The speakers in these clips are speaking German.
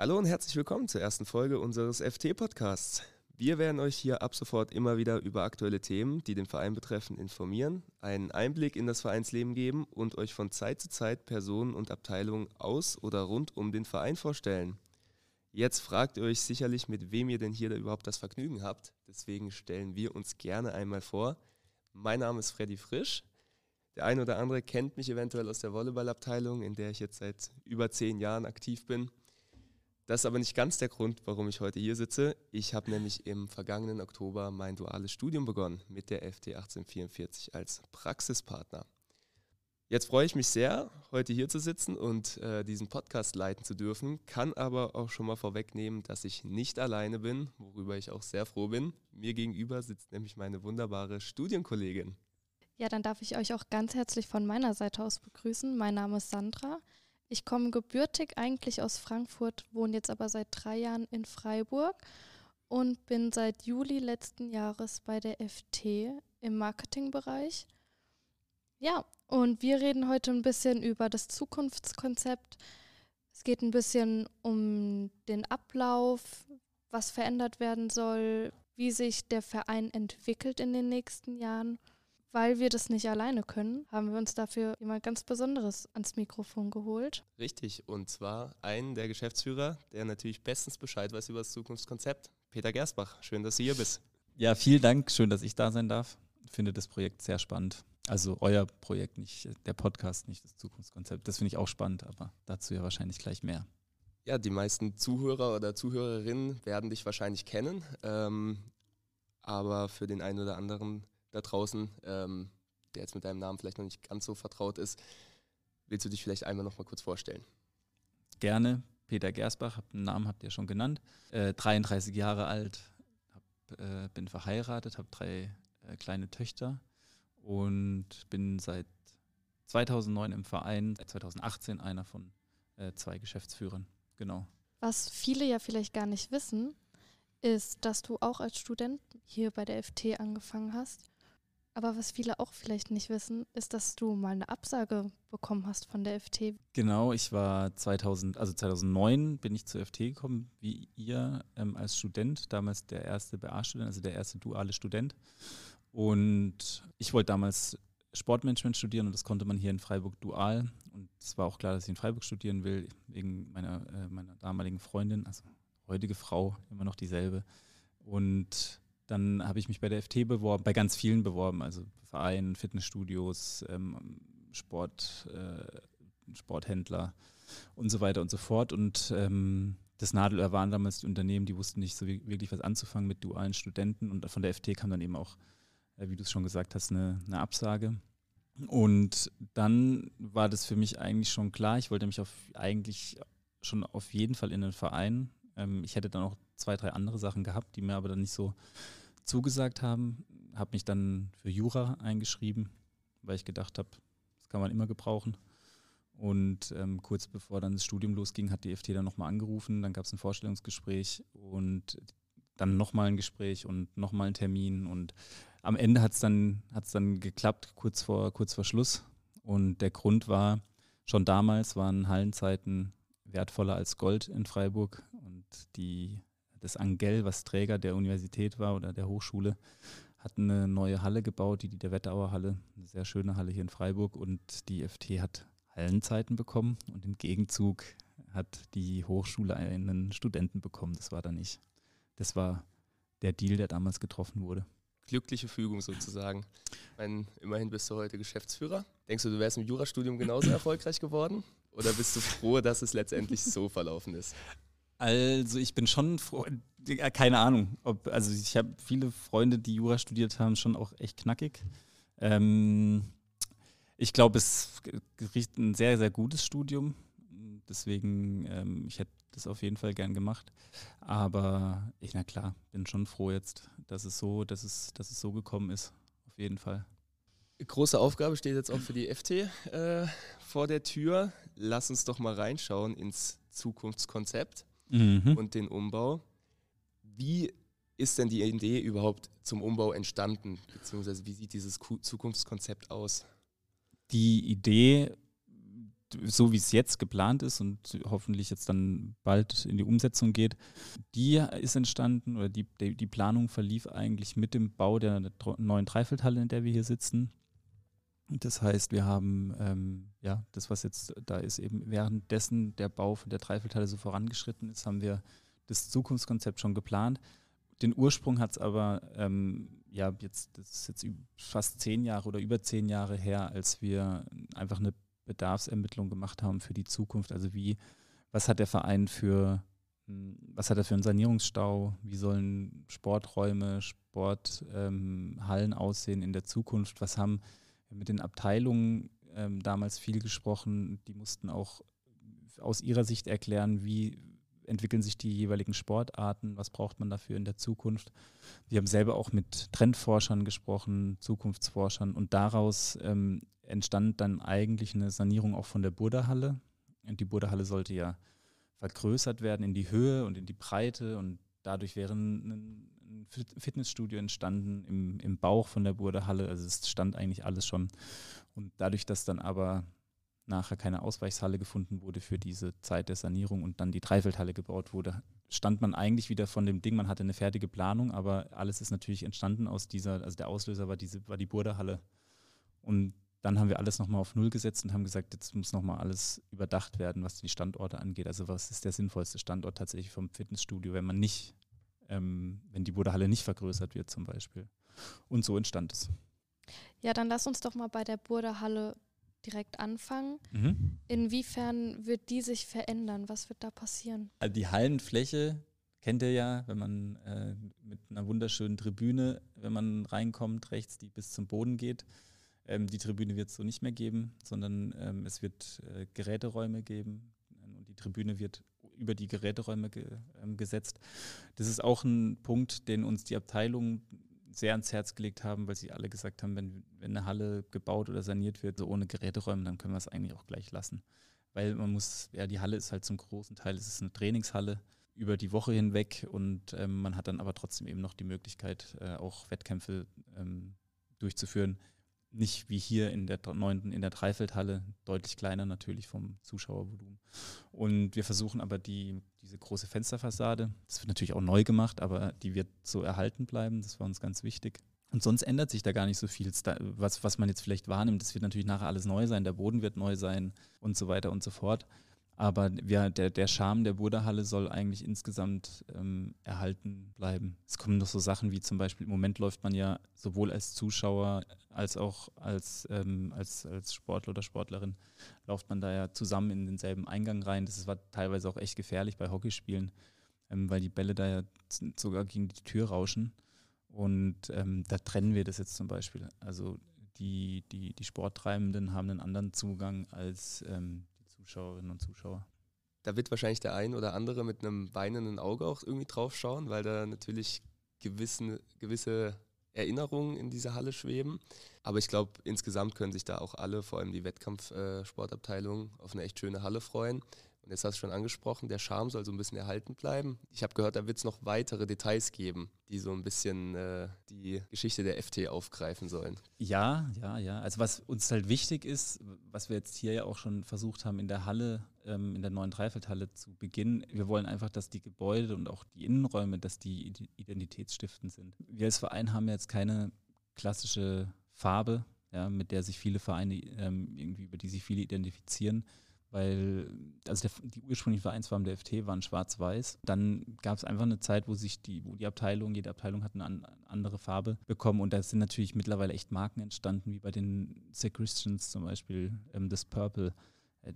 Hallo und herzlich willkommen zur ersten Folge unseres FT-Podcasts. Wir werden euch hier ab sofort immer wieder über aktuelle Themen, die den Verein betreffen, informieren, einen Einblick in das Vereinsleben geben und euch von Zeit zu Zeit Personen und Abteilungen aus oder rund um den Verein vorstellen. Jetzt fragt ihr euch sicherlich, mit wem ihr denn hier überhaupt das Vergnügen habt. Deswegen stellen wir uns gerne einmal vor. Mein Name ist Freddy Frisch. Der eine oder andere kennt mich eventuell aus der Volleyballabteilung, in der ich jetzt seit über zehn Jahren aktiv bin. Das ist aber nicht ganz der Grund, warum ich heute hier sitze. Ich habe nämlich im vergangenen Oktober mein duales Studium begonnen mit der FT 1844 als Praxispartner. Jetzt freue ich mich sehr, heute hier zu sitzen und äh, diesen Podcast leiten zu dürfen, kann aber auch schon mal vorwegnehmen, dass ich nicht alleine bin, worüber ich auch sehr froh bin. Mir gegenüber sitzt nämlich meine wunderbare Studienkollegin. Ja, dann darf ich euch auch ganz herzlich von meiner Seite aus begrüßen. Mein Name ist Sandra. Ich komme gebürtig eigentlich aus Frankfurt, wohne jetzt aber seit drei Jahren in Freiburg und bin seit Juli letzten Jahres bei der FT im Marketingbereich. Ja, und wir reden heute ein bisschen über das Zukunftskonzept. Es geht ein bisschen um den Ablauf, was verändert werden soll, wie sich der Verein entwickelt in den nächsten Jahren weil wir das nicht alleine können, haben wir uns dafür jemand ganz Besonderes ans Mikrofon geholt. Richtig, und zwar einen der Geschäftsführer, der natürlich bestens Bescheid weiß über das Zukunftskonzept, Peter Gersbach. Schön, dass du hier bist. Ja, vielen Dank. Schön, dass ich da sein darf. Ich finde das Projekt sehr spannend. Also euer Projekt, nicht der Podcast, nicht das Zukunftskonzept. Das finde ich auch spannend, aber dazu ja wahrscheinlich gleich mehr. Ja, die meisten Zuhörer oder Zuhörerinnen werden dich wahrscheinlich kennen. Ähm, aber für den einen oder anderen da draußen, ähm, der jetzt mit deinem Namen vielleicht noch nicht ganz so vertraut ist, willst du dich vielleicht einmal noch mal kurz vorstellen? Gerne. Peter Gersbach, den Namen habt ihr schon genannt. Äh, 33 Jahre alt, hab, äh, bin verheiratet, habe drei äh, kleine Töchter und bin seit 2009 im Verein, seit 2018 einer von äh, zwei Geschäftsführern. Genau. Was viele ja vielleicht gar nicht wissen, ist, dass du auch als Student hier bei der FT angefangen hast aber was viele auch vielleicht nicht wissen, ist, dass du mal eine Absage bekommen hast von der FT. Genau, ich war 2000, also 2009 bin ich zur FT gekommen, wie ihr ähm, als Student, damals der erste BA-Student, also der erste duale Student. Und ich wollte damals Sportmanagement studieren und das konnte man hier in Freiburg dual. Und es war auch klar, dass ich in Freiburg studieren will, wegen meiner, äh, meiner damaligen Freundin, also heutige Frau, immer noch dieselbe. Und dann habe ich mich bei der FT beworben, bei ganz vielen beworben, also Vereinen, Fitnessstudios, ähm, Sport, äh, Sporthändler und so weiter und so fort. Und ähm, das Nadelöhr waren damals die Unternehmen, die wussten nicht so wirklich was anzufangen mit dualen Studenten. Und von der FT kam dann eben auch, äh, wie du es schon gesagt hast, eine, eine Absage. Und dann war das für mich eigentlich schon klar. Ich wollte mich auf, eigentlich schon auf jeden Fall in den Verein. Ähm, ich hätte dann auch zwei, drei andere Sachen gehabt, die mir aber dann nicht so zugesagt haben. Habe mich dann für Jura eingeschrieben, weil ich gedacht habe, das kann man immer gebrauchen. Und ähm, kurz bevor dann das Studium losging, hat die FT dann nochmal angerufen. Dann gab es ein Vorstellungsgespräch und dann nochmal ein Gespräch und nochmal ein Termin. Und am Ende hat es dann, hat's dann geklappt, kurz vor, kurz vor Schluss. Und der Grund war, schon damals waren Hallenzeiten wertvoller als Gold in Freiburg. Und die das Angell, was Träger der Universität war oder der Hochschule, hat eine neue Halle gebaut, die, der Wetterauer Halle, eine sehr schöne Halle hier in Freiburg. Und die FT hat Hallenzeiten bekommen und im Gegenzug hat die Hochschule einen Studenten bekommen. Das war dann ich. Das war der Deal, der damals getroffen wurde. Glückliche Fügung sozusagen. Meine, immerhin bist du heute Geschäftsführer. Denkst du, du wärst im Jurastudium genauso erfolgreich geworden? Oder bist du froh, dass es letztendlich so verlaufen ist? Also ich bin schon froh, keine Ahnung, ob, also ich habe viele Freunde, die Jura studiert haben, schon auch echt knackig. Ähm, ich glaube, es riecht ein sehr, sehr gutes Studium. Deswegen, ähm, ich hätte das auf jeden Fall gern gemacht. Aber ich, na klar, bin schon froh jetzt, dass es so, dass es, dass es so gekommen ist. Auf jeden Fall. Große Aufgabe steht jetzt auch für die FT äh, vor der Tür. Lass uns doch mal reinschauen ins Zukunftskonzept mhm. und den Umbau. Wie ist denn die Idee überhaupt zum Umbau entstanden? Beziehungsweise wie sieht dieses Zukunftskonzept aus? Die Idee, so wie es jetzt geplant ist und hoffentlich jetzt dann bald in die Umsetzung geht, die ist entstanden oder die, die, Planung verlief eigentlich mit dem Bau der neuen Dreifeldhalle, in der wir hier sitzen. Das heißt, wir haben ähm, ja das, was jetzt da ist, eben währenddessen der Bau von der Dreifeldhalle so vorangeschritten ist, haben wir das Zukunftskonzept schon geplant. Den Ursprung hat es aber ähm, ja jetzt, das ist jetzt fast zehn Jahre oder über zehn Jahre her, als wir einfach eine Bedarfsermittlung gemacht haben für die Zukunft. Also wie, was hat der Verein für, hm, was hat er für einen Sanierungsstau? Wie sollen Sporträume, Sporthallen ähm, aussehen in der Zukunft? Was haben mit den Abteilungen ähm, damals viel gesprochen? Die mussten auch aus ihrer Sicht erklären, wie entwickeln sich die jeweiligen Sportarten, was braucht man dafür in der Zukunft. Wir haben selber auch mit Trendforschern gesprochen, Zukunftsforschern und daraus ähm, entstand dann eigentlich eine Sanierung auch von der Burderhalle. Und die Burderhalle sollte ja vergrößert werden in die Höhe und in die Breite und dadurch wäre ein, ein Fitnessstudio entstanden im, im Bauch von der Burderhalle. Also es stand eigentlich alles schon. Und dadurch, dass dann aber nachher keine Ausweichshalle gefunden wurde für diese Zeit der Sanierung und dann die Dreifeldhalle gebaut wurde, stand man eigentlich wieder von dem Ding, man hatte eine fertige Planung, aber alles ist natürlich entstanden aus dieser, also der Auslöser war diese, war die Burderhalle. Und dann haben wir alles nochmal auf Null gesetzt und haben gesagt, jetzt muss nochmal alles überdacht werden, was die Standorte angeht. Also was ist der sinnvollste Standort tatsächlich vom Fitnessstudio, wenn man nicht, ähm, wenn die Burderhalle nicht vergrößert wird zum Beispiel. Und so entstand es. Ja, dann lass uns doch mal bei der Burderhalle direkt anfangen. Mhm. Inwiefern wird die sich verändern? Was wird da passieren? Also die Hallenfläche kennt ihr ja, wenn man äh, mit einer wunderschönen Tribüne, wenn man reinkommt, rechts, die bis zum Boden geht. Ähm, die Tribüne wird es so nicht mehr geben, sondern ähm, es wird äh, Geräteräume geben und die Tribüne wird über die Geräteräume ge ähm, gesetzt. Das ist auch ein Punkt, den uns die Abteilung sehr ans Herz gelegt haben, weil sie alle gesagt haben, wenn, wenn eine Halle gebaut oder saniert wird, so ohne Geräteräume, dann können wir es eigentlich auch gleich lassen. Weil man muss, ja, die Halle ist halt zum großen Teil, es ist eine Trainingshalle über die Woche hinweg und ähm, man hat dann aber trotzdem eben noch die Möglichkeit, äh, auch Wettkämpfe ähm, durchzuführen. Nicht wie hier in der neunten, in der Dreifeldhalle, deutlich kleiner natürlich vom Zuschauervolumen. Und wir versuchen aber die, diese große Fensterfassade, das wird natürlich auch neu gemacht, aber die wird so erhalten bleiben, das war uns ganz wichtig. Und sonst ändert sich da gar nicht so viel, was, was man jetzt vielleicht wahrnimmt. Das wird natürlich nachher alles neu sein, der Boden wird neu sein und so weiter und so fort. Aber wir, der, der Charme der Burderhalle soll eigentlich insgesamt ähm, erhalten bleiben. Es kommen noch so Sachen wie zum Beispiel, im Moment läuft man ja sowohl als Zuschauer als auch als, ähm, als, als Sportler oder Sportlerin, läuft man da ja zusammen in denselben Eingang rein. Das war teilweise auch echt gefährlich bei Hockeyspielen, ähm, weil die Bälle da ja sogar gegen die Tür rauschen. Und ähm, da trennen wir das jetzt zum Beispiel. Also die, die, die Sporttreibenden haben einen anderen Zugang als ähm, Zuschauerinnen und Zuschauer. Da wird wahrscheinlich der ein oder andere mit einem weinenden Auge auch irgendwie drauf schauen, weil da natürlich gewissen, gewisse Erinnerungen in dieser Halle schweben. Aber ich glaube, insgesamt können sich da auch alle, vor allem die Wettkampfsportabteilung, auf eine echt schöne Halle freuen. Und jetzt hast du schon angesprochen, der Charme soll so ein bisschen erhalten bleiben. Ich habe gehört, da wird es noch weitere Details geben, die so ein bisschen äh, die Geschichte der FT aufgreifen sollen. Ja, ja, ja. Also was uns halt wichtig ist, was wir jetzt hier ja auch schon versucht haben in der Halle, ähm, in der neuen Dreifeldhalle zu beginnen, wir wollen einfach, dass die Gebäude und auch die Innenräume, dass die identitätsstiftend sind. Wir als Verein haben jetzt keine klassische Farbe, ja, mit der sich viele Vereine ähm, irgendwie, über die sich viele identifizieren weil also der, die ursprünglichen Vereinsfarben der FT waren schwarz-weiß. Dann gab es einfach eine Zeit, wo sich die, wo die Abteilung, jede Abteilung hat eine, an, andere Farbe bekommen und da sind natürlich mittlerweile echt Marken entstanden, wie bei den St. Christians zum Beispiel, ähm, das Purple. Äh,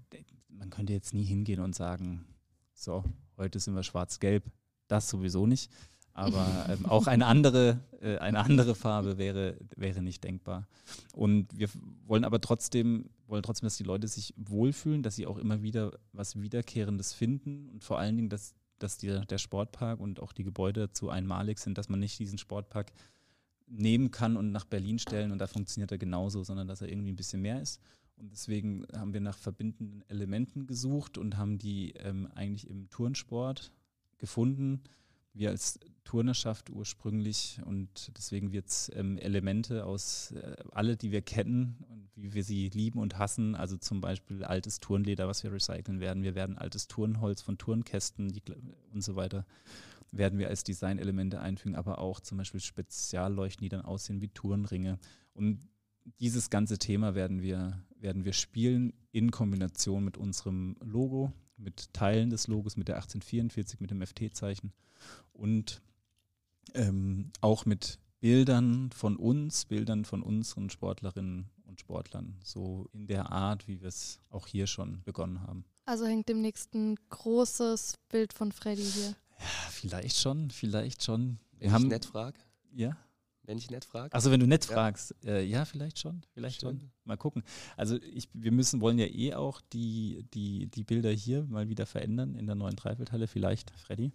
man könnte jetzt nie hingehen und sagen, so, heute sind wir schwarz-gelb. Das sowieso nicht. Aber ähm, auch eine andere, äh, eine andere Farbe wäre, wäre nicht denkbar. Und wir wollen aber trotzdem, wollen trotzdem, dass die Leute sich wohlfühlen, dass sie auch immer wieder was Wiederkehrendes finden und vor allen Dingen, dass, dass die, der Sportpark und auch die Gebäude dazu einmalig sind, dass man nicht diesen Sportpark nehmen kann und nach Berlin stellen und da funktioniert er genauso, sondern dass er irgendwie ein bisschen mehr ist. Und deswegen haben wir nach verbindenden Elementen gesucht und haben die ähm, eigentlich im Turnsport gefunden wir als Turnerschaft ursprünglich und deswegen wird es ähm, Elemente aus äh, alle, die wir kennen und wie wir sie lieben und hassen, also zum Beispiel altes Turnleder, was wir recyceln werden. Wir werden altes Turnholz von Turnkästen die, und so weiter werden wir als Designelemente einfügen, aber auch zum Beispiel Spezialleuchten, die dann aussehen wie Turnringe. Und dieses ganze Thema werden wir, werden wir spielen in Kombination mit unserem Logo, mit Teilen des Logos, mit der 1844, mit dem FT-Zeichen und ähm, auch mit Bildern von uns, Bildern von unseren Sportlerinnen und Sportlern, so in der Art, wie wir es auch hier schon begonnen haben. Also hängt demnächst ein großes Bild von Freddy hier. Ja, vielleicht schon, vielleicht schon. Wir haben, ich nett frage? Ja. Wenn ich nett frage? Also wenn du nett ja. fragst, äh, ja, vielleicht schon, vielleicht Schön. schon. Mal gucken. Also ich, wir müssen, wollen ja eh auch die, die, die Bilder hier mal wieder verändern in der neuen Dreifeldhalle. Vielleicht, Freddy?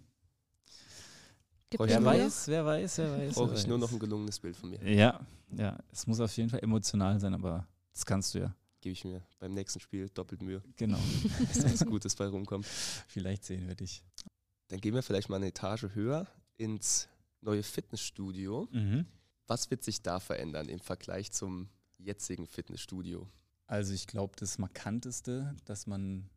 Wer weiß, wer weiß, wer weiß. Brauche ich nur noch ein gelungenes Bild von mir. Ja, ja. Es muss auf jeden Fall emotional sein, aber das kannst du ja. Gebe ich mir beim nächsten Spiel doppelt Mühe. Genau. Dass da was Gutes bei rumkommt. Vielleicht sehen wir dich. Dann gehen wir vielleicht mal eine Etage höher ins neue Fitnessstudio. Mhm. Was wird sich da verändern im Vergleich zum jetzigen Fitnessstudio? Also ich glaube, das Markanteste, dass man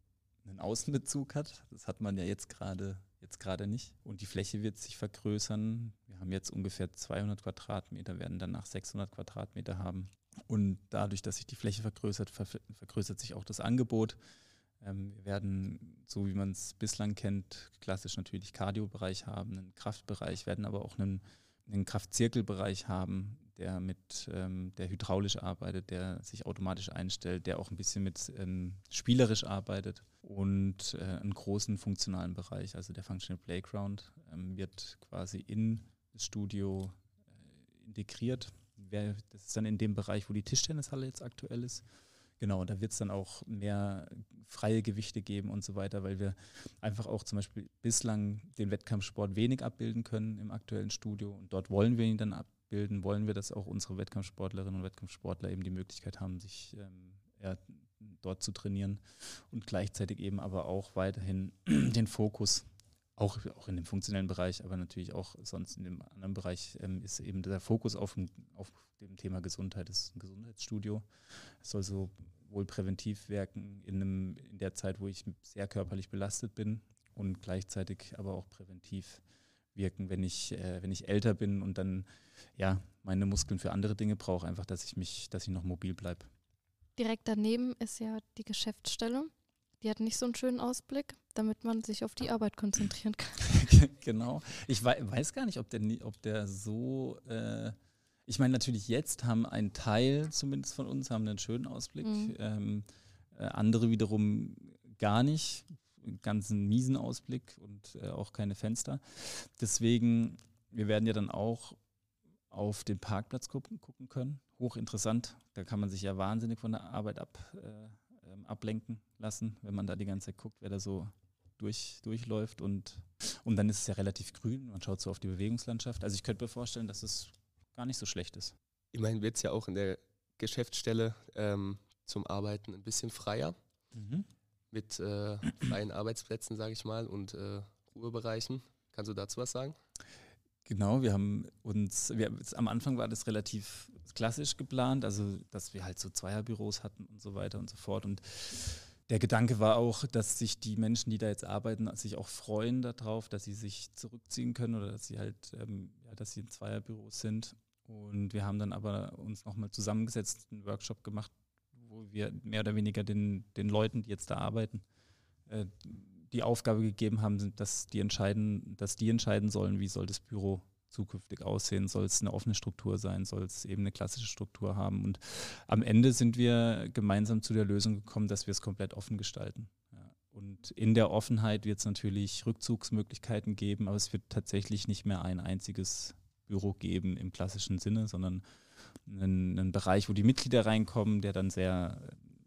einen Außenbezug hat, das hat man ja jetzt gerade jetzt nicht. Und die Fläche wird sich vergrößern. Wir haben jetzt ungefähr 200 Quadratmeter, werden danach 600 Quadratmeter haben. Und dadurch, dass sich die Fläche vergrößert, vergrößert sich auch das Angebot. Ähm, wir werden, so wie man es bislang kennt, klassisch natürlich Cardio-Bereich haben, einen Kraftbereich, werden aber auch einen, einen Kraftzirkelbereich haben, der mit ähm, der hydraulisch arbeitet, der sich automatisch einstellt, der auch ein bisschen mit ähm, spielerisch arbeitet und äh, einen großen funktionalen Bereich, also der Functional Playground, ähm, wird quasi in das Studio äh, integriert. das ist dann in dem Bereich, wo die Tischtennishalle jetzt aktuell ist. Genau, da wird es dann auch mehr freie Gewichte geben und so weiter, weil wir einfach auch zum Beispiel bislang den Wettkampfsport wenig abbilden können im aktuellen Studio. Und dort wollen wir ihn dann abbilden, wollen wir, dass auch unsere Wettkampfsportlerinnen und Wettkampfsportler eben die Möglichkeit haben, sich ähm, dort zu trainieren und gleichzeitig eben aber auch weiterhin den Fokus auch, auch in dem funktionellen Bereich, aber natürlich auch sonst in dem anderen Bereich ähm, ist eben der Fokus auf, auf dem Thema Gesundheit. Das ist ein Gesundheitsstudio. Es soll so wohl präventiv wirken in, einem, in der Zeit, wo ich sehr körperlich belastet bin und gleichzeitig aber auch präventiv wirken, wenn ich, äh, wenn ich älter bin und dann ja meine Muskeln für andere Dinge brauche, einfach, dass ich mich, dass ich noch mobil bleibe. Direkt daneben ist ja die Geschäftsstelle. Die hat nicht so einen schönen Ausblick, damit man sich auf die Arbeit konzentrieren kann. genau. Ich weiß gar nicht, ob der, ob der so. Äh, ich meine, natürlich jetzt haben ein Teil zumindest von uns haben einen schönen Ausblick. Mhm. Ähm, äh, andere wiederum gar nicht. Ganz einen miesen Ausblick und äh, auch keine Fenster. Deswegen, wir werden ja dann auch auf den Parkplatz gucken, gucken können. Hochinteressant. Da kann man sich ja wahnsinnig von der Arbeit ab, äh, ähm, ablenken lassen, wenn man da die ganze Zeit guckt, wer da so durch, durchläuft. Und, und dann ist es ja relativ grün. Man schaut so auf die Bewegungslandschaft. Also ich könnte mir vorstellen, dass es gar nicht so schlecht ist. Immerhin wird es ja auch in der Geschäftsstelle ähm, zum Arbeiten ein bisschen freier. Mhm. Mit äh, freien Arbeitsplätzen, sage ich mal, und äh, Ruhebereichen. Kannst du dazu was sagen? Genau, wir haben uns, wir, am Anfang war das relativ klassisch geplant, also dass wir halt so Zweierbüros hatten und so weiter und so fort. Und der Gedanke war auch, dass sich die Menschen, die da jetzt arbeiten, sich auch freuen darauf, dass sie sich zurückziehen können oder dass sie halt, ähm, ja, dass sie in Zweierbüros sind. Und wir haben dann aber uns nochmal zusammengesetzt, einen Workshop gemacht, wo wir mehr oder weniger den, den Leuten, die jetzt da arbeiten, äh, die Aufgabe gegeben haben, dass die entscheiden, dass die entscheiden sollen, wie soll das Büro zukünftig aussehen, soll es eine offene Struktur sein, soll es eben eine klassische Struktur haben. Und am Ende sind wir gemeinsam zu der Lösung gekommen, dass wir es komplett offen gestalten. Und in der Offenheit wird es natürlich Rückzugsmöglichkeiten geben, aber es wird tatsächlich nicht mehr ein einziges Büro geben im klassischen Sinne, sondern einen, einen Bereich, wo die Mitglieder reinkommen, der dann sehr,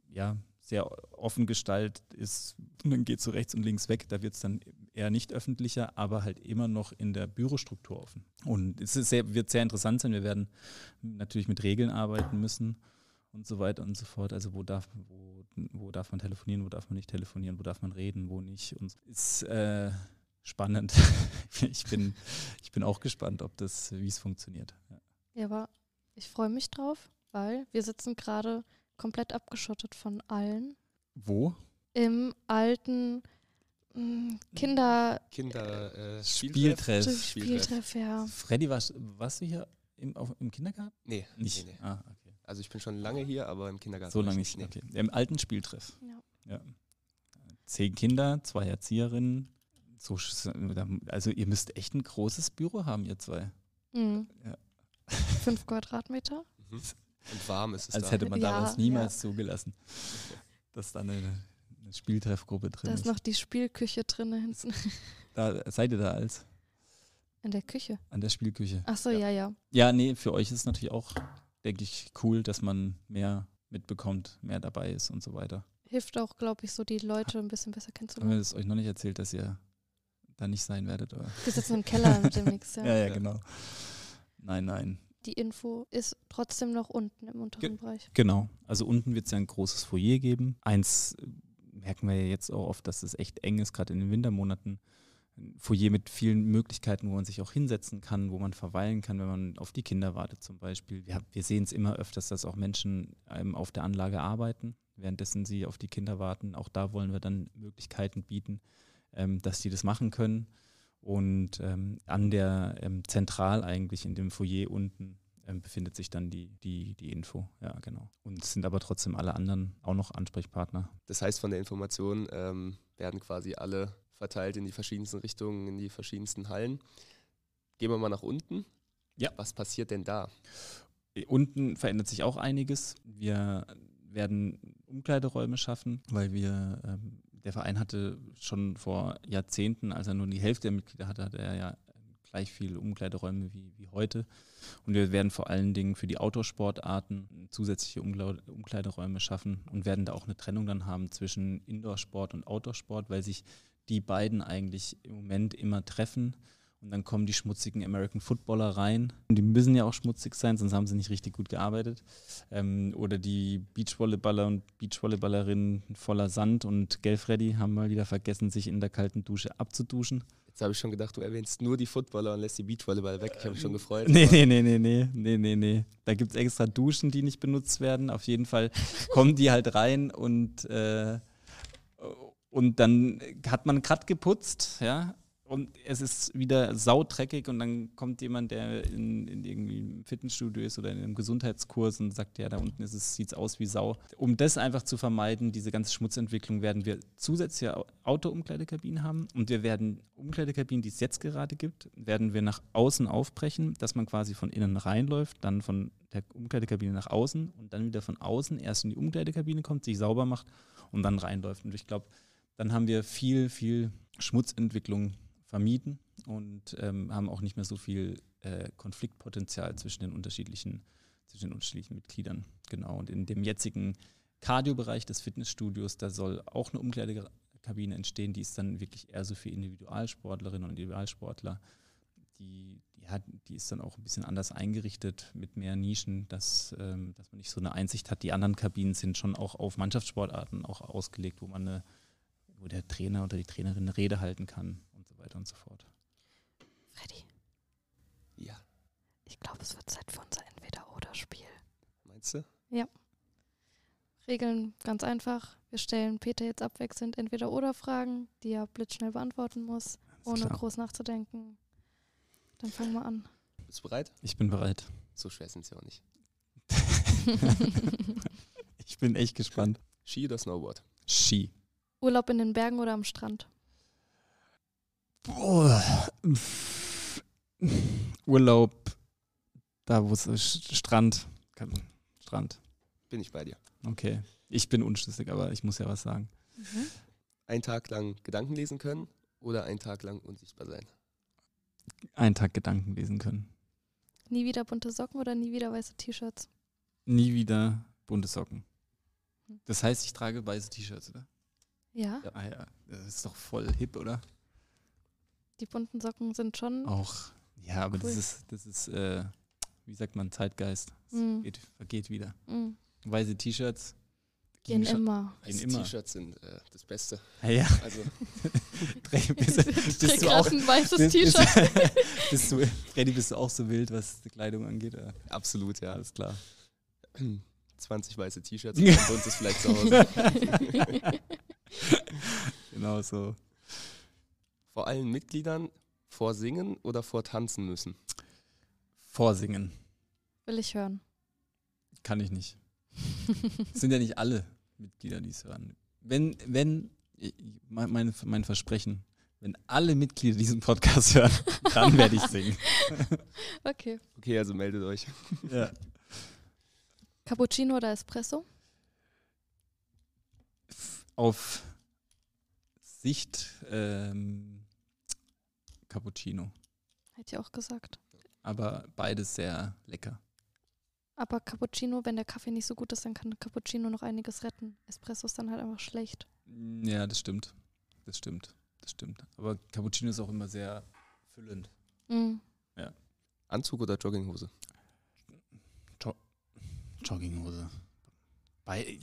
ja, sehr offen gestaltet ist. Dann geht es so rechts und links weg. Da wird es dann eher nicht öffentlicher, aber halt immer noch in der Bürostruktur offen. Und es sehr, wird sehr interessant sein. Wir werden natürlich mit Regeln arbeiten müssen und so weiter und so fort. Also wo darf, wo, wo darf man telefonieren, wo darf man nicht telefonieren, wo darf man reden, wo nicht. Und ist äh, spannend. ich, bin, ich bin auch gespannt, ob das, wie es funktioniert. Ja, aber ich freue mich drauf, weil wir sitzen gerade komplett abgeschottet von allen Wo? im alten mm, Kinder Kinder äh, Spieltreff. Spieltreff. Spieltreff, ja. Freddy, warst, warst du hier im, auf, im Kindergarten? Nee, Nicht. nee, nee. Ah, okay. Also ich bin schon lange hier, aber im Kindergarten. So lange ich nicht. Okay. Im alten Spieltreff. Ja. Ja. Zehn Kinder, zwei Erzieherinnen. So, sch- also ihr müsst echt ein großes Büro haben, ihr zwei. Mhm. Ja. Fünf Quadratmeter. Mhm. Und warm ist es Als da. hätte man Ja, damals niemals zugelassen, dass da eine, eine Spieltreffgruppe drin Da ist. ist noch die Spielküche drin hinten. Da seid ihr da als In der Küche. an der Spielküche. Ach so, Ja. ja, ja. Ja, nee, für euch ist es natürlich auch, denke ich, cool, dass man mehr mitbekommt, mehr dabei ist und so weiter. Hilft auch, glaube ich, so die Leute ein bisschen besser Haben wir kennenzulernen. das euch noch nicht erzählt, dass ihr da nicht sein werdet? Oder? Wir sitzen im Keller mit dem Mix, ja. Ja, ja, Ja. genau. Nein, nein. Die Info ist trotzdem noch unten im unteren Bereich. Genau. Also unten wird es ja ein großes Foyer geben. Eins äh, merken wir ja jetzt auch oft, dass es echt eng ist, gerade in den Wintermonaten. Ein Foyer mit vielen Möglichkeiten, wo man sich auch hinsetzen kann, wo man verweilen kann, wenn man auf die Kinder wartet zum Beispiel. Wir, wir sehen es immer öfters, dass auch Menschen ähm, auf der Anlage arbeiten, währenddessen sie auf die Kinder warten. Auch da wollen wir dann Möglichkeiten bieten, ähm, dass die das machen können. Und ähm, an der ähm, Zentral eigentlich in dem Foyer unten ähm, befindet sich dann die, die, die Info. Ja, genau. Und es sind aber trotzdem alle anderen auch noch Ansprechpartner. Das heißt, von der Information ähm, werden quasi alle verteilt in die verschiedensten Richtungen, in die verschiedensten Hallen. Gehen wir mal nach unten. Ja. Was passiert denn da? Unten verändert sich auch einiges. Wir werden Umkleideräume schaffen, weil wir, ähm, der Verein hatte schon vor Jahrzehnten, als er nur die Hälfte der Mitglieder hatte, hatte er ja gleich viele Umkleideräume wie, wie heute. Und wir werden vor allen Dingen für die Outdoor-Sportarten zusätzliche Umkleideräume schaffen und werden da auch eine Trennung dann haben zwischen Indoor-Sport und Outdoor-Sport, weil sich die beiden eigentlich im Moment immer treffen. Und dann kommen die schmutzigen American Footballer rein. Und die müssen ja auch schmutzig sein, sonst haben sie nicht richtig gut gearbeitet. Ähm, oder die Beachvolleyballer und Beachvolleyballerinnen voller Sand und gell, Freddy, haben mal wieder vergessen, sich in der kalten Dusche abzuduschen. Jetzt habe ich schon gedacht, du erwähnst nur die Footballer und lässt die Beachvolleyball weg. Ich habe mich schon gefreut. Nee, nee, nee, nee, nee, nee, nee, nee. Da gibt es extra Duschen, die nicht benutzt werden. Auf jeden Fall kommen die halt rein und, äh, und dann hat man gerade geputzt, ja. Und es ist wieder saudreckig und dann kommt jemand, der in, in irgendwie im Fitnessstudio ist oder in einem Gesundheitskurs und sagt, ja, da unten ist es, sieht es aus wie Sau. Um das einfach zu vermeiden, diese ganze Schmutzentwicklung, werden wir zusätzliche Au- Auto-Umkleidekabinen haben und wir werden Umkleidekabinen, die es jetzt gerade gibt, werden wir nach außen aufbrechen, dass man quasi von innen reinläuft, dann von der Umkleidekabine nach außen und dann wieder von außen erst in die Umkleidekabine kommt, sich sauber macht und dann reinläuft. Und ich glaube, dann haben wir viel, viel Schmutzentwicklung vermieden und ähm, haben auch nicht mehr so viel äh, Konfliktpotenzial zwischen den unterschiedlichen, zwischen den unterschiedlichen Mitgliedern. Genau. Und in dem jetzigen Cardio-Bereich des Fitnessstudios, da soll auch eine Umkleidekabine entstehen, die ist dann wirklich eher so für Individualsportlerinnen und Individualsportler. Die, ja, die ist dann auch ein bisschen anders eingerichtet mit mehr Nischen, dass, ähm, dass man nicht so eine Einsicht hat. Die anderen Kabinen sind schon auch auf Mannschaftssportarten auch ausgelegt, wo man eine, wo der Trainer oder die Trainerin eine Rede halten kann weiter und so fort. Freddy, Ja, ich glaube, es wird Zeit für unser Entweder-Oder-Spiel. meinst du? Regeln ganz einfach. Wir stellen Peter jetzt abwechselnd Entweder-Oder-Fragen, die er blitzschnell beantworten muss, Alles ohne klar. groß nachzudenken. Dann fangen wir an. Bist du bereit? Ich bin bereit. So schwer sind sie auch nicht. ich bin echt gespannt. Ski oder Snowboard? Ski. Urlaub in den Bergen oder am Strand? Boah. Urlaub, da wo es ist, Strand. Kann- Strand. Bin ich bei dir. Okay. Ich bin unschlüssig, aber ich muss ja was sagen. Mhm. Einen Tag lang Gedanken lesen können oder einen Tag lang unsichtbar sein? Einen Tag Gedanken lesen können. Nie wieder bunte Socken oder nie wieder weiße T-Shirts? Nie wieder bunte Socken. Das heißt, ich trage weiße T-Shirts, oder? Ja, Ja. Ah ja, das ist doch voll hip, oder? Die bunten Socken sind schon. Auch. Ja, aber das Cool. ist, das ist, äh, wie sagt man, Zeitgeist. Das Mhm. geht, vergeht wieder. Mm, Weiße T-Shirts gehen immer. Weiße immer. T-Shirts sind äh, das Beste. Ja, ja. Also bist, bist, Trägt du auch, ein weißes bist, bist, T-Shirt. bist du, Freddy, bist du auch so wild, was die Kleidung angeht? Ja, Absolut, ja. alles klar. 20 weiße T-Shirts und ein buntes vielleicht zu Hause. Genau so. Vor allen Mitgliedern vorsingen oder vortanzen müssen. Vorsingen. Will ich hören. Kann ich nicht. Es sind ja nicht alle Mitglieder, die es hören. Wenn, wenn, mein, mein Versprechen, wenn alle Mitglieder diesen Podcast hören, dann werde ich singen. Okay. Okay, also meldet euch. Ja. Cappuccino oder Espresso? Auf Sicht ähm, Cappuccino. Hätte ich auch gesagt. Aber beides sehr lecker. Aber Cappuccino, wenn der Kaffee nicht so gut ist, dann kann Cappuccino noch einiges retten. Espresso ist dann halt einfach schlecht. Ja, das stimmt. Das stimmt. Das stimmt. Aber Cappuccino ist auch immer sehr füllend. Mm. Anzug oder Jogginghose? Jogginghose. Bei,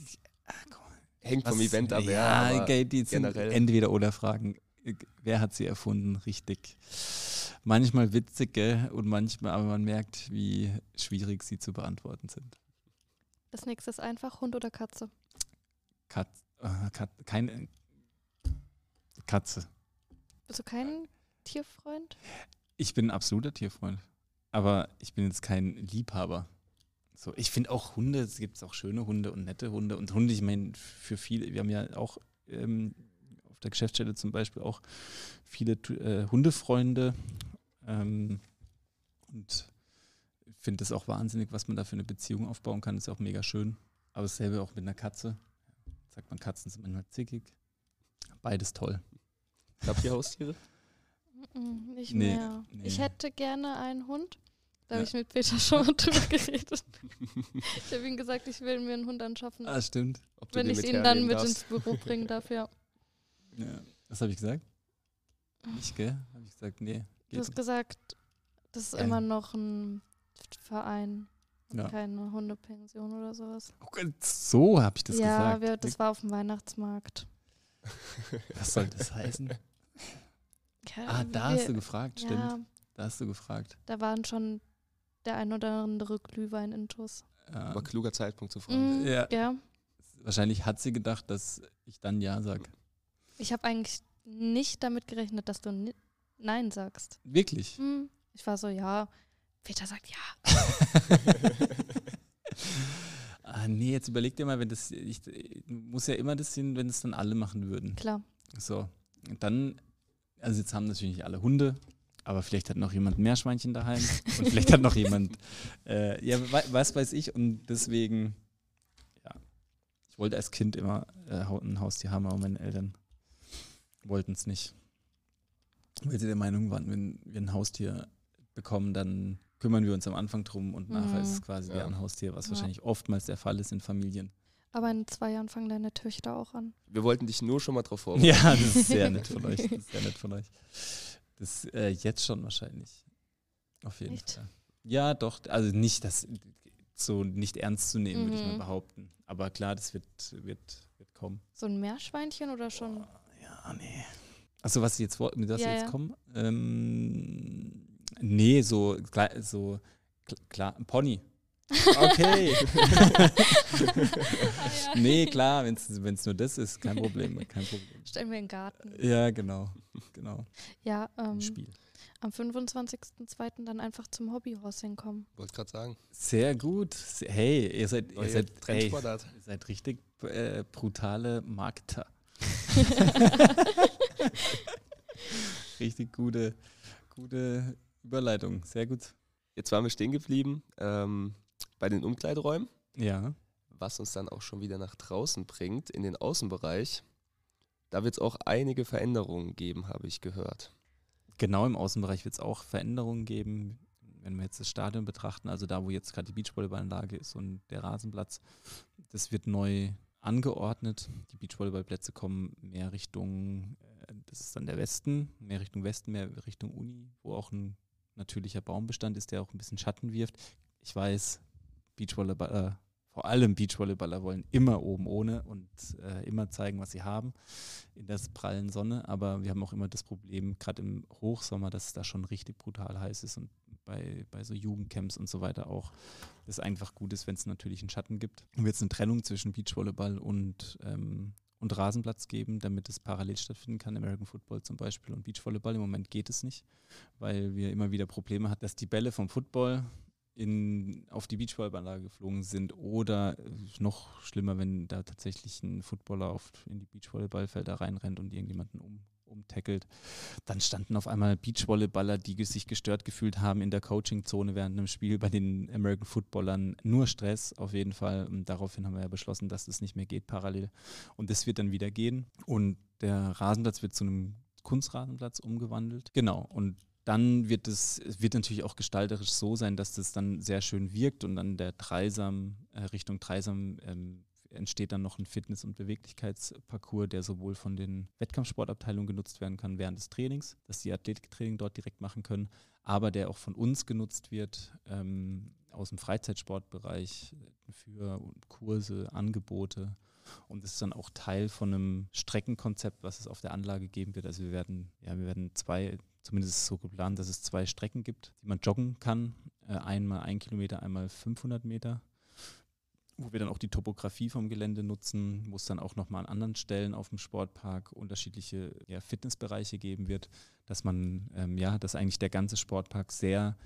ah, komm. Hängt vom Was? Event ab, ja. Ja, aber generell. entweder oder Fragen. Wer hat sie erfunden? Richtig. Manchmal witzig, gell? Und manchmal, aber man merkt, wie schwierig sie zu beantworten sind. Das nächste ist einfach Hund oder Katze. Kat, äh, Kat, keine Katze. Bist du kein Tierfreund? Ich bin ein absoluter Tierfreund. Aber ich bin jetzt kein Liebhaber. So, ich finde auch Hunde, es gibt auch schöne Hunde und nette Hunde. Und Hunde, ich meine, für viele, wir haben ja auch ähm, der Geschäftsstelle zum Beispiel auch viele äh, Hundefreunde. Ähm, und ich finde das auch wahnsinnig, was man da für eine Beziehung aufbauen kann. ist auch mega schön. Aber dasselbe auch mit einer Katze. Sagt man, Katzen sind manchmal zickig. Beides toll. Habt ihr Haustiere? Nicht Nee, mehr. nee. Ich hätte gerne einen Hund. Da habe Ja. ich mit Peter schon mal drüber geredet. Ich habe ihm gesagt, ich will mir einen Hund anschaffen, Ah, stimmt. Wenn ich ihn dann hernehmen mit darfst? ins Büro bringen darf, ja. Ja. Was habe ich gesagt? Nicht, gell? Habe ich gesagt, nee. Du hast nicht. gesagt, das ist Ja. immer noch ein Verein, und Ja. keine Hundepension oder sowas. Oh Gott, so habe ich das ja, gesagt. wir, das war auf dem Weihnachtsmarkt. Was soll das heißen? Ja, Ah, da wir- hast du gefragt, stimmt. Ja, Da hast du gefragt. da waren schon der ein oder andere Glühwein intus. Ja. Aber kluger Zeitpunkt zu fragen. Mhm, Ja. ja. Wahrscheinlich hat sie gedacht, dass ich dann Ja sage. Ich habe eigentlich nicht damit gerechnet, dass du Nein sagst. Wirklich? Hm. Ich war so, ja. Peter sagt ja. ah, nee, jetzt überleg dir mal, wenn das. Ich, muss ja immer das sehen, wenn es dann alle machen würden. Klar. So. Dann. Also, jetzt haben natürlich nicht alle Hunde. Aber vielleicht hat noch jemand ein Meerschweinchen daheim und vielleicht hat noch jemand, äh, ja, we- was weiß ich. Und deswegen, ja, ich wollte als Kind immer äh, ein Haustier haben, aber meine Eltern wollten es nicht. Weil sie der Meinung waren, wenn wir ein Haustier bekommen, dann kümmern wir uns am Anfang drum und nachher Mhm. ist es quasi Ja. deren Haustier, was Ja. wahrscheinlich oftmals der Fall ist in Familien. Aber in zwei Jahren fangen deine Töchter auch an. Wir wollten dich nur schon mal drauf vorbereiten. Ja, das ist sehr nett von euch. Das ist sehr nett von euch. Das äh, jetzt schon wahrscheinlich. Auf jeden Echt? Fall. Ja, doch. Also nicht das so nicht ernst zu nehmen, würde ich mal Mhm. behaupten. Aber klar, das wird, wird, wird kommen. So ein Meerschweinchen oder schon? Oh, ja, nee. Achso, was jetzt mit was Ja, jetzt ja. komme? Ähm, nee, so, klar- so kl- klar, ein Pony. Okay. Ah, ja. nee, klar, wenn es nur das ist, kein Problem, kein Problem. Stellen wir in den Garten. Ja, genau, genau. Ja, ähm, Spiel. am 25.02. dann einfach zum Hobbyhorsing kommen. Wollte gerade sagen. Sehr gut. Hey, ihr seid, ihr seid, Trendsportart. ihr seid richtig äh, brutale Markter. richtig gute, gute Überleitung. Sehr gut. Jetzt waren wir stehen geblieben ähm, bei den Umkleideräumen, Ja. was uns dann auch schon wieder nach draußen bringt, in den Außenbereich. Da wird es auch einige Veränderungen geben, habe ich gehört. Genau im Außenbereich wird es auch Veränderungen geben. Wenn wir jetzt das Stadion betrachten, also da, wo jetzt gerade die Beachvolleyballanlage ist und der Rasenplatz, das wird neu angeordnet. Die Beachvolleyballplätze kommen mehr Richtung, äh, das ist dann der Westen, mehr Richtung Westen, mehr Richtung Uni, wo auch ein natürlicher Baumbestand ist, der auch ein bisschen Schatten wirft. Ich weiß, Beachvolleyball, äh, vor allem Beachvolleyballer wollen immer oben ohne und äh, immer zeigen, was sie haben in der prallen Sonne. Aber wir haben auch immer das Problem, gerade im Hochsommer, dass es da schon richtig brutal heiß ist und bei, bei so Jugendcamps und so weiter auch, das einfach gut ist, wenn es natürlich einen Schatten gibt. Und wird es eine Trennung zwischen Beachvolleyball und, ähm, und Rasenplatz geben, damit es parallel stattfinden kann. American Football zum Beispiel und Beachvolleyball. Im Moment geht es nicht, weil wir immer wieder Probleme haben, dass die Bälle vom Football in, auf die Beachvolleyballanlage geflogen sind oder noch schlimmer, wenn da tatsächlich ein Footballer auf, in die Beachvolleyballfelder reinrennt und irgendjemanden um, umtackelt. Dann standen auf einmal Beachvolleyballer, die sich gestört gefühlt haben in der Coachingzone während einem Spiel bei den American Footballern. Nur Stress auf jeden Fall. Und daraufhin haben wir ja beschlossen, dass das nicht mehr geht parallel. Und das wird dann wieder gehen. Und der Rasenplatz wird zu einem Kunstrasenplatz umgewandelt. Genau. Und dann wird es wird natürlich auch gestalterisch so sein, dass das dann sehr schön wirkt und dann der Dreisam, äh, Richtung Dreisam ähm, entsteht dann noch ein Fitness- und Beweglichkeitsparcours, der sowohl von den Wettkampfsportabteilungen genutzt werden kann während des Trainings, dass die Athletiktraining dort direkt machen können, aber der auch von uns genutzt wird ähm, aus dem Freizeitsportbereich für Kurse, Angebote. Und es ist dann auch Teil von einem Streckenkonzept, was es auf der Anlage geben wird. Also wir werden, ja, wir werden zwei, zumindest ist so geplant, dass es zwei Strecken gibt, die man joggen kann. Äh, einmal ein Kilometer, einmal 500 Meter wo wir dann auch die Topografie vom Gelände nutzen, wo es dann auch nochmal an anderen Stellen auf dem Sportpark unterschiedliche ja, Fitnessbereiche geben wird, dass man, ähm, ja, dass eigentlich der ganze Sportpark sehr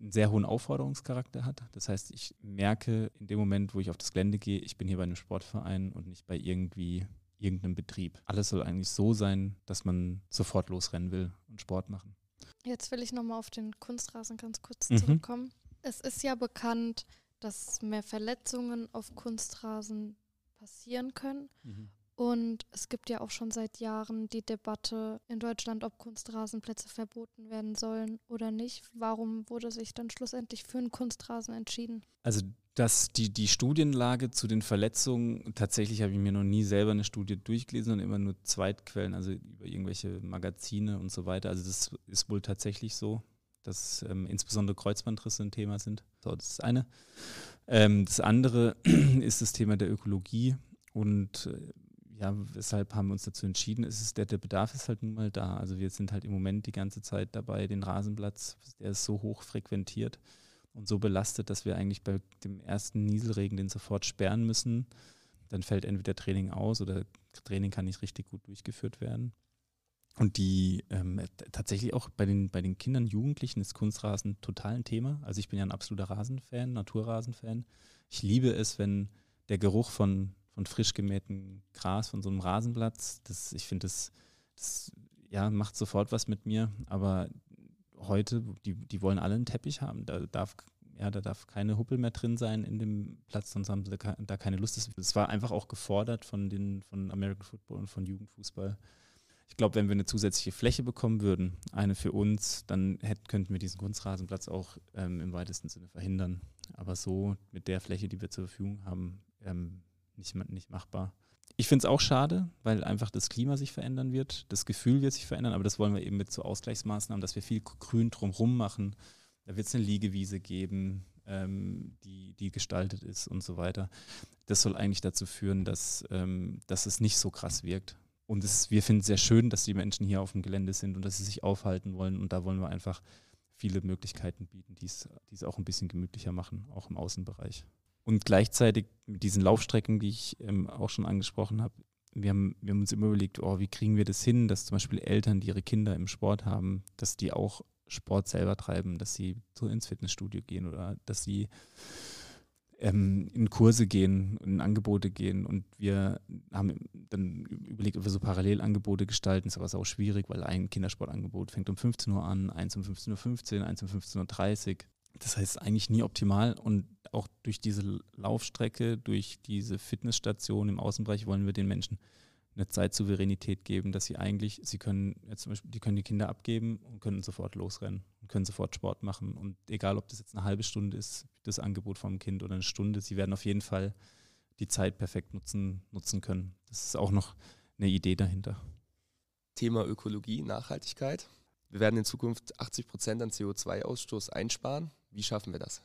einen sehr hohen Aufforderungscharakter hat. Das heißt, ich merke in dem Moment, wo ich auf das Gelände gehe, ich bin hier bei einem Sportverein und nicht bei irgendwie irgendeinem Betrieb. Alles soll eigentlich so sein, dass man sofort losrennen will und Sport machen. Jetzt will ich nochmal auf den Kunstrasen ganz kurz mhm. zurückkommen. Es ist ja bekannt, dass mehr Verletzungen auf Kunstrasen passieren können. Mhm. Und es gibt ja auch schon seit Jahren die Debatte in Deutschland, ob Kunstrasenplätze verboten werden sollen oder nicht. Warum wurde sich dann schlussendlich für einen Kunstrasen entschieden? Also dass die, die Studienlage zu den Verletzungen, tatsächlich habe ich mir noch nie selber eine Studie durchgelesen, sondern immer nur Zweitquellen, also über irgendwelche Magazine und so weiter. Also das ist wohl tatsächlich so dass ähm, insbesondere Kreuzbandrisse ein Thema sind. So, das ist eine. Ähm, das andere ist das Thema der Ökologie und äh, ja, weshalb haben wir uns dazu entschieden? Es ist der, der Bedarf ist halt nun mal da. Also wir sind halt im Moment die ganze Zeit dabei, den Rasenplatz, der ist so hoch frequentiert und so belastet, dass wir eigentlich bei dem ersten Nieselregen den sofort sperren müssen. Dann fällt entweder Training aus oder Training kann nicht richtig gut durchgeführt werden. Und die ähm, tatsächlich auch bei den, bei den Kindern, Jugendlichen ist Kunstrasen total ein Thema. Also ich bin ja ein absoluter Rasenfan, Naturrasenfan. Ich liebe es, wenn der Geruch von, von frisch gemähtem Gras, von so einem Rasenplatz, das, ich finde, das, das ja, macht sofort was mit mir. Aber heute, die, die wollen alle einen Teppich haben. Da darf, ja, da darf keine Huppel mehr drin sein in dem Platz, sonst haben sie da keine Lust. Es war einfach auch gefordert von den von American Football und von Jugendfußball ich glaube, wenn wir eine zusätzliche Fläche bekommen würden, eine für uns, dann hätten, könnten wir diesen Kunstrasenplatz auch ähm, im weitesten Sinne verhindern. Aber so mit der Fläche, die wir zur Verfügung haben, ähm, nicht, nicht machbar. Ich finde es auch schade, weil einfach das Klima sich verändern wird, das Gefühl wird sich verändern, aber das wollen wir eben mit so Ausgleichsmaßnahmen, dass wir viel Grün drumherum machen. Da wird es eine Liegewiese geben, ähm, die, die gestaltet ist und so weiter. Das soll eigentlich dazu führen, dass, ähm, dass es nicht so krass wirkt. Und es, wir finden es sehr schön, dass die Menschen hier auf dem Gelände sind und dass sie sich aufhalten wollen. Und da wollen wir einfach viele Möglichkeiten bieten, die es auch ein bisschen gemütlicher machen, auch im Außenbereich. Und gleichzeitig mit diesen Laufstrecken, die ich ähm, auch schon angesprochen habe, wir haben, wir haben uns immer überlegt, oh, wie kriegen wir das hin, dass zum Beispiel Eltern, die ihre Kinder im Sport haben, dass die auch Sport selber treiben, dass sie ins Fitnessstudio gehen oder dass sie ähm, in Kurse gehen, in Angebote gehen und wir haben dann überlegt, ob wir so Parallelangebote gestalten. Ist aber auch schwierig, weil ein Kindersportangebot fängt um 15 Uhr an, eins um 15.15 Uhr, eins um 15.30 Uhr. Das heißt eigentlich nie optimal und auch durch diese Laufstrecke, durch diese Fitnessstation im Außenbereich wollen wir den Menschen eine Zeitsouveränität geben, dass sie eigentlich, sie können jetzt zum Beispiel, die können die Kinder abgeben und können sofort losrennen und können sofort Sport machen. Und egal, ob das jetzt eine halbe Stunde ist, das Angebot vom Kind oder eine Stunde, sie werden auf jeden Fall die Zeit perfekt nutzen, nutzen können. Das ist auch noch eine Idee dahinter. Thema Ökologie, Nachhaltigkeit. Wir werden in Zukunft 80 Prozent an CO2-Ausstoß einsparen. Wie schaffen wir das?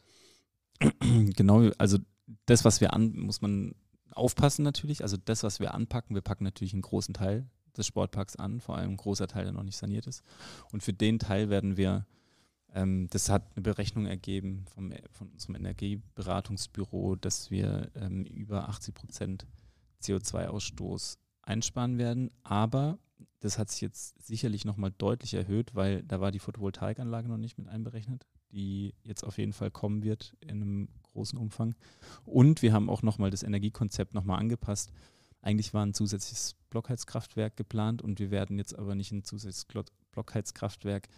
Genau, also das, was wir an, muss man aufpassen natürlich. Also das, was wir anpacken, wir packen natürlich einen großen Teil des Sportparks an, vor allem ein großer Teil, der noch nicht saniert ist. Und für den Teil werden wir, ähm, das hat eine Berechnung ergeben vom, von unserem Energieberatungsbüro, dass wir ähm, über 80 Prozent CO2-Ausstoß einsparen werden. Aber das hat sich jetzt sicherlich nochmal deutlich erhöht, weil da war die Photovoltaikanlage noch nicht mit einberechnet, die jetzt auf jeden Fall kommen wird in einem großen Umfang. Und wir haben auch nochmal das Energiekonzept nochmal angepasst. Eigentlich war ein zusätzliches Blockheizkraftwerk geplant und wir werden jetzt aber nicht ein zusätzliches Blockheizkraftwerk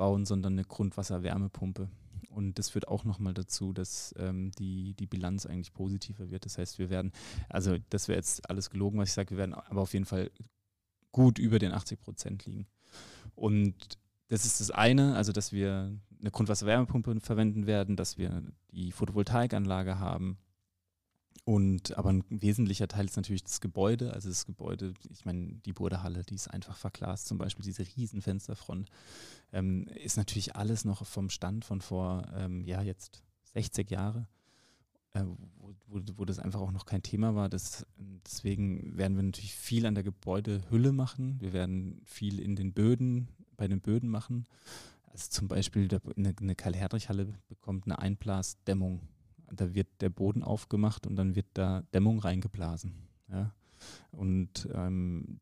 bauen, sondern eine Grundwasserwärmepumpe. Und das führt auch nochmal dazu, dass ähm, die, die Bilanz eigentlich positiver wird. Das heißt, wir werden, also das wäre jetzt alles gelogen, was ich sage, wir werden aber auf jeden Fall gut über den 80 Prozent liegen. Und das ist das eine, also dass wir eine Grundwasserwärmepumpe verwenden werden, dass wir die Photovoltaikanlage haben. Und aber ein wesentlicher Teil ist natürlich das Gebäude. Also das Gebäude, ich meine, die Burdehalle, die ist einfach verglast, zum Beispiel diese Riesenfensterfront, ähm, ist natürlich alles noch vom Stand von vor, ähm, ja, jetzt 60 Jahre, äh, wo, wo, wo, das einfach auch noch kein Thema war. Das, deswegen werden wir natürlich viel an der Gebäudehülle machen. Wir werden viel in den Böden, bei den Böden machen. Also zum Beispiel eine, eine Karl-Herrich-Halle bekommt eine Einblasdämmung. Da wird der Boden aufgemacht und dann wird da Dämmung reingeblasen. Ja? Und ähm,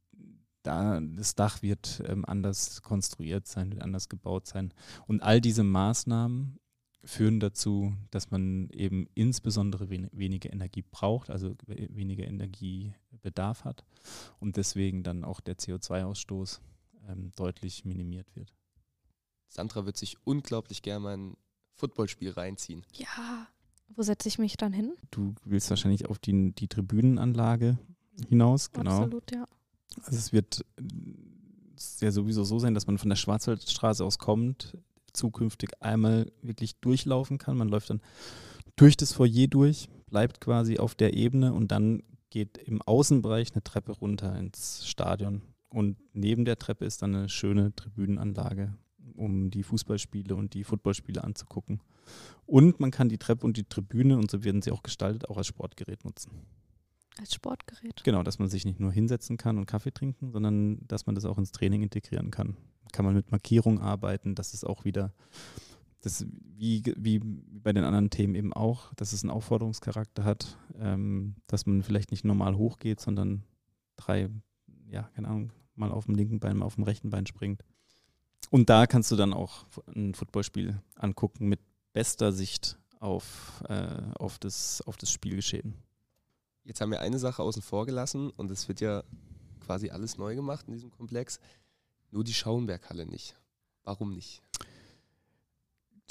da, das Dach wird ähm, anders konstruiert sein, wird anders gebaut sein. Und all diese Maßnahmen führen dazu, dass man eben insbesondere wen weniger Energie braucht, also weniger Energiebedarf hat und deswegen dann auch der CO2-Ausstoß ähm, deutlich minimiert wird. Sandra wird sich unglaublich gerne mal ein Footballspiel reinziehen. Ja, wo setze ich mich dann hin? Du willst wahrscheinlich auf die, die Tribünenanlage hinaus, genau. Absolut, ja. Also es wird ja sowieso so sein, dass man von der Schwarzwaldstraße aus kommt, zukünftig einmal wirklich durchlaufen kann. Man läuft dann durch das Foyer durch, bleibt quasi auf der Ebene und dann geht im Außenbereich eine Treppe runter ins Stadion. Und neben der Treppe ist dann eine schöne Tribünenanlage, um die Fußballspiele und die Footballspiele anzugucken. Und man kann die Treppe und die Tribüne, und so werden sie auch gestaltet, auch als Sportgerät nutzen. Als Sportgerät? Genau, dass man sich nicht nur hinsetzen kann und Kaffee trinken, sondern dass man das auch ins Training integrieren kann. Kann man mit Markierung arbeiten, das ist auch wieder, das wie, wie bei den anderen Themen eben auch, dass es einen Aufforderungscharakter hat, ähm, dass man vielleicht nicht normal hochgeht, sondern drei, ja, keine Ahnung, mal auf dem linken Bein, mal auf dem rechten Bein springt. Und da kannst du dann auch ein Footballspiel angucken mit bester Sicht auf, äh, auf, das, auf das Spielgeschehen. Jetzt haben wir eine Sache außen vor gelassen und es wird ja quasi alles neu gemacht in diesem Komplex. Nur die Schauenberghalle nicht. Warum nicht?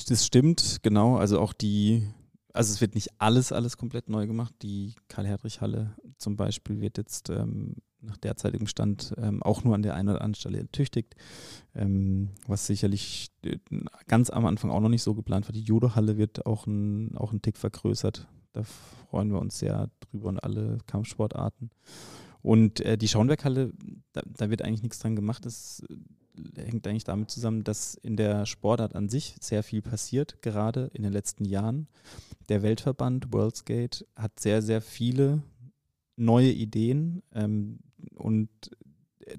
Das stimmt, genau. Also auch die, also es wird nicht alles, alles komplett neu gemacht. Die Karl-Herrich-Halle zum Beispiel wird jetzt ähm, nach derzeitigem Stand ähm, auch nur an der einen oder anderen Stelle ertüchtigt, ähm, was sicherlich äh, ganz am Anfang auch noch nicht so geplant war. Die Judo-Halle wird auch ein, auch ein Tick vergrößert. Da freuen wir uns sehr drüber und alle Kampfsportarten. Und äh, die Schauenberghalle, da, da, wird eigentlich nichts dran gemacht. Das äh, hängt eigentlich damit zusammen, dass in der Sportart an sich sehr viel passiert, gerade in den letzten Jahren. Der Weltverband Worldskate hat sehr, sehr viele neue Ideen ähm, und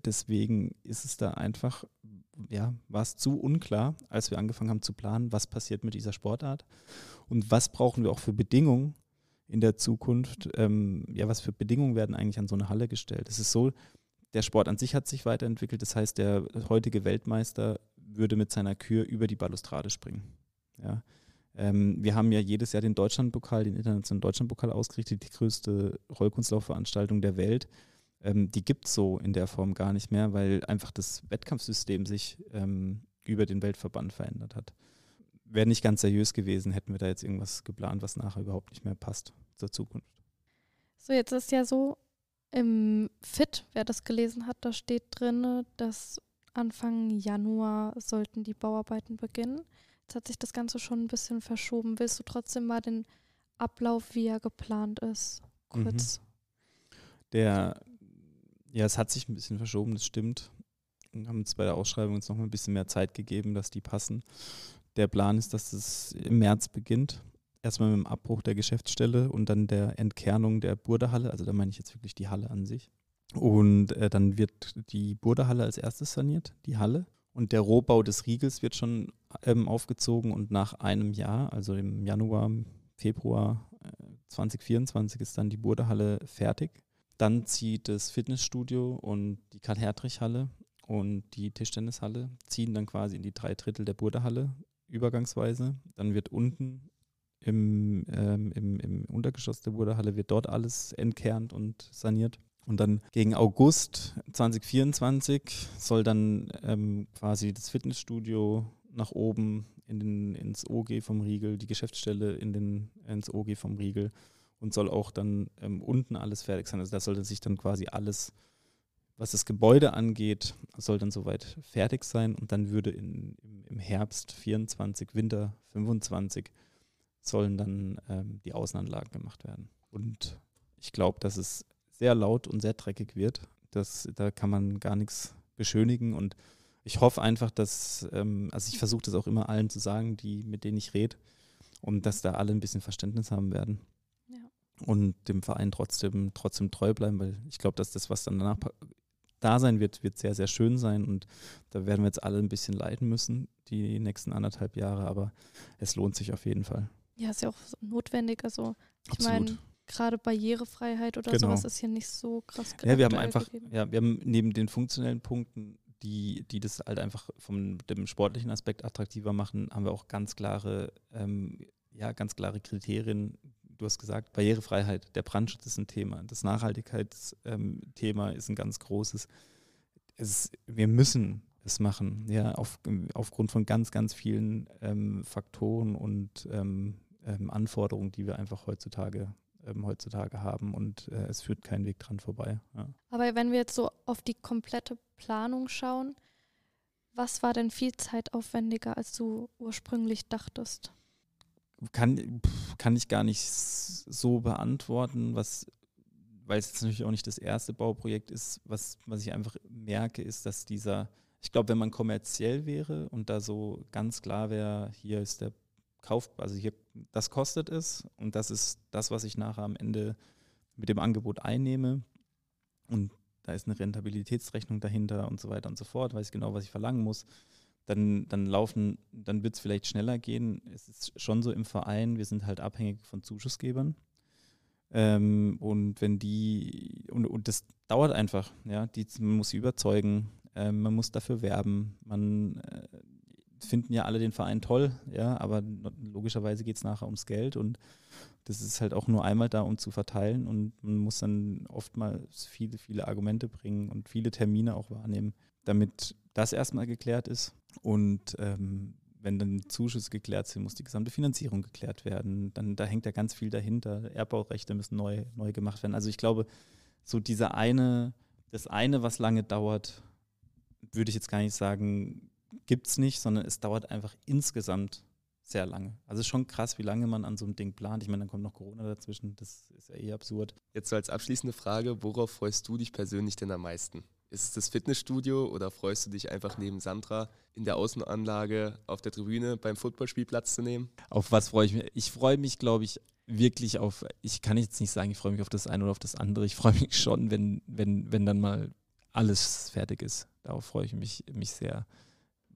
deswegen ist es da einfach, ja, war es zu unklar, als wir angefangen haben zu planen, was passiert mit dieser Sportart und was brauchen wir auch für Bedingungen in der Zukunft. Ähm, ja, was für Bedingungen werden eigentlich an so eine Halle gestellt? Es ist so, der Sport an sich hat sich weiterentwickelt. Das heißt, der heutige Weltmeister würde mit seiner Kür über die Balustrade springen. Ja. Ähm, wir haben ja jedes Jahr den Deutschlandpokal, den internationalen Deutschlandpokal ausgerichtet, die größte Rollkunstlaufveranstaltung der Welt. Ähm, die gibt es so in der Form gar nicht mehr, weil einfach das Wettkampfsystem sich ähm, über den Weltverband verändert hat. Wäre nicht ganz seriös gewesen, hätten wir da jetzt irgendwas geplant, was nachher überhaupt nicht mehr passt zur Zukunft. So, jetzt ist ja so, im FIT, wer das gelesen hat, da steht drin, dass Anfang Januar sollten die Bauarbeiten beginnen. Jetzt hat sich das Ganze schon ein bisschen verschoben. Willst du trotzdem mal den Ablauf, wie er geplant ist, kurz? Mhm. Der, ja, es hat sich ein bisschen verschoben, das stimmt. Wir haben uns bei der Ausschreibung jetzt noch ein bisschen mehr Zeit gegeben, dass die passen. Der Plan ist, dass es im März beginnt. erstmal mit dem Abbruch der Geschäftsstelle und dann der Entkernung der Burderhalle. Also da meine ich jetzt wirklich die Halle an sich. Und äh, dann wird die Burderhalle als erstes saniert, die Halle. Und der Rohbau des Riegels wird schon ähm, aufgezogen und nach einem Jahr, also im Januar, Februar äh, 2024 ist dann die Burderhalle fertig. Dann zieht das Fitnessstudio und die Karl-Hertrich-Halle und die Tischtennishalle ziehen dann quasi in die drei Drittel der Burderhalle übergangsweise. Dann wird unten im, ähm, im, im Untergeschoss der Burderhalle wird dort alles entkernt und saniert. Und dann gegen August 2024 soll dann ähm, quasi das Fitnessstudio nach oben in den, ins OG vom Riegel, die Geschäftsstelle in den, ins OG vom Riegel und soll auch dann ähm, unten alles fertig sein. Also da sollte sich dann quasi alles, was das Gebäude angeht, soll dann soweit fertig sein und dann würde in, im, Herbst 24, Winter 25 sollen dann ähm, die Außenanlagen gemacht werden. Und ich glaube, dass es sehr laut und sehr dreckig wird. Das, da kann man gar nichts beschönigen und ich hoffe einfach, dass, ähm, also ich versuche das auch immer allen zu sagen, die, mit denen ich rede, und dass da alle ein bisschen Verständnis haben werden. Und dem Verein trotzdem, trotzdem treu bleiben, weil ich glaube, dass das, was dann danach da sein wird, wird sehr, sehr schön sein. Und da werden wir jetzt alle ein bisschen leiden müssen, die nächsten anderthalb Jahre, aber es lohnt sich auf jeden Fall. Ja, ist ja auch notwendig. Also ich meine, gerade Barrierefreiheit oder genau. sowas ist hier nicht so krass. Ja, wir haben einfach, ja, wir haben neben den funktionellen Punkten, die, die das halt einfach vom dem sportlichen Aspekt attraktiver machen, haben wir auch ganz klare, ähm, ja, ganz klare Kriterien. Du hast gesagt, Barrierefreiheit, der Brandschutz ist ein Thema, das Nachhaltigkeitsthema ähm, ist ein ganz großes. Es, wir müssen es machen, ja, auf, aufgrund von ganz, ganz vielen ähm, Faktoren und ähm, ähm, Anforderungen, die wir einfach heutzutage ähm, heutzutage haben und äh, es führt kein Weg dran vorbei. Ja. Aber wenn wir jetzt so auf die komplette Planung schauen, was war denn viel zeitaufwendiger, als du ursprünglich dachtest? Kann, kann ich gar nicht so beantworten, was, weil es jetzt natürlich auch nicht das erste Bauprojekt ist. Was, was ich einfach merke, ist, dass dieser, ich glaube, wenn man kommerziell wäre und da so ganz klar wäre, hier ist der Kauf, also hier, das kostet es und das ist das, was ich nachher am Ende mit dem Angebot einnehme. Und da ist eine Rentabilitätsrechnung dahinter und so weiter und so fort, weiß genau, was ich verlangen muss. Dann, dann laufen, dann wird es vielleicht schneller gehen. Es ist schon so im Verein, wir sind halt abhängig von Zuschussgebern. Ähm, und wenn die, und, und das dauert einfach, ja, die, man muss sie überzeugen, äh, man muss dafür werben, man äh, finden ja alle den Verein toll, ja, aber logischerweise geht es nachher ums Geld und das ist halt auch nur einmal da, um zu verteilen und man muss dann oftmals viele, viele Argumente bringen und viele Termine auch wahrnehmen, damit das erstmal geklärt ist und ähm, wenn dann Zuschüsse geklärt sind, muss die gesamte Finanzierung geklärt werden. Dann da hängt ja ganz viel dahinter. Erbbaurechte müssen neu, neu gemacht werden. Also ich glaube, so dieser eine, das eine, was lange dauert, würde ich jetzt gar nicht sagen, gibt es nicht, sondern es dauert einfach insgesamt sehr lange. Also schon krass, wie lange man an so einem Ding plant. Ich meine, dann kommt noch Corona dazwischen, das ist ja eh absurd. Jetzt so als abschließende Frage, worauf freust du dich persönlich denn am meisten? Ist es das Fitnessstudio oder freust du dich einfach neben Sandra in der Außenanlage auf der Tribüne beim Footballspiel Platz zu nehmen? Auf was freue ich mich? Ich freue mich, glaube ich, wirklich auf, ich kann jetzt nicht sagen, ich freue mich auf das eine oder auf das andere. Ich freue mich schon, wenn, wenn, wenn dann mal alles fertig ist. Darauf freue ich mich, mich sehr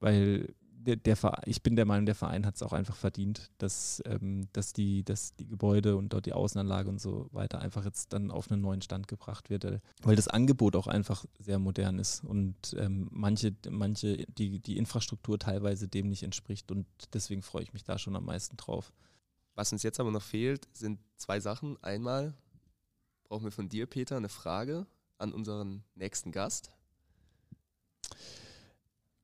weil der, der Verein, ich bin der Meinung, der Verein hat es auch einfach verdient, dass, ähm, dass, die, dass die Gebäude und dort die Außenanlage und so weiter einfach jetzt dann auf einen neuen Stand gebracht wird, äh, weil das Angebot auch einfach sehr modern ist und ähm, manche, manche die, die Infrastruktur teilweise dem nicht entspricht und deswegen freue ich mich da schon am meisten drauf. Was uns jetzt aber noch fehlt, sind zwei Sachen. Einmal brauchen wir von dir, Peter, eine Frage an unseren nächsten Gast.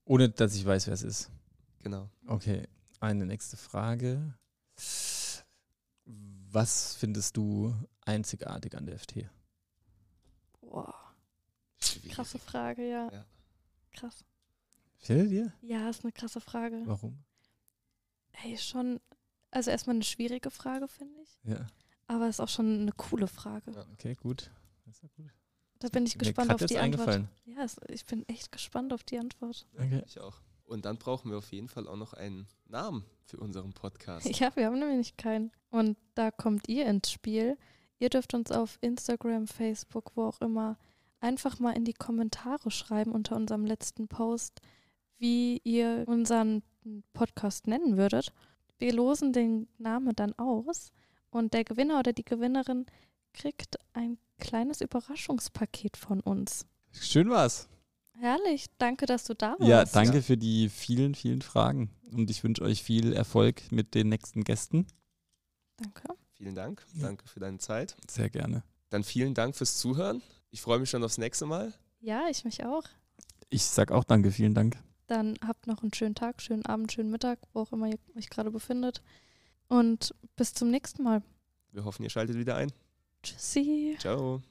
Ohne dass ich weiß, wer es ist. Genau. Okay, eine nächste Frage. Was findest du einzigartig an der FT? Boah. Krasse Frage, ja. ja. Krass. Fällt dir? Ja, ist eine krasse Frage. Warum? Hey, schon, also erstmal eine schwierige Frage, finde ich. Ja. Aber ist auch schon eine coole Frage. Ja, okay, gut. Das ist ja gut. Da bin ich gespannt auf die Antwort. Ja, ich bin echt gespannt auf die Antwort. Okay. Ich auch. Und dann brauchen wir auf jeden Fall auch noch einen Namen für unseren Podcast. Ja, wir haben nämlich keinen. Und da kommt ihr ins Spiel. Ihr dürft uns auf Instagram, Facebook, wo auch immer, einfach mal in die Kommentare schreiben unter unserem letzten Post, wie ihr unseren Podcast nennen würdet. Wir losen den Namen dann aus und der Gewinner oder die Gewinnerin kriegt ein kleines Überraschungspaket von uns. Schön war's. Herrlich, danke, dass du da warst. Ja, danke für die vielen, vielen Fragen. Und ich wünsche euch viel Erfolg mit den nächsten Gästen. Danke. Vielen Dank. Danke für deine Zeit. Sehr gerne. Dann vielen Dank fürs Zuhören. Ich freue mich schon aufs nächste Mal. Ja, ich mich auch. Ich sag auch danke, vielen Dank. Dann habt noch einen schönen Tag, schönen Abend, schönen Mittag, wo auch immer ihr euch gerade befindet. Und bis zum nächsten Mal. Wir hoffen, ihr schaltet wieder ein. Tschüssi. Ciao.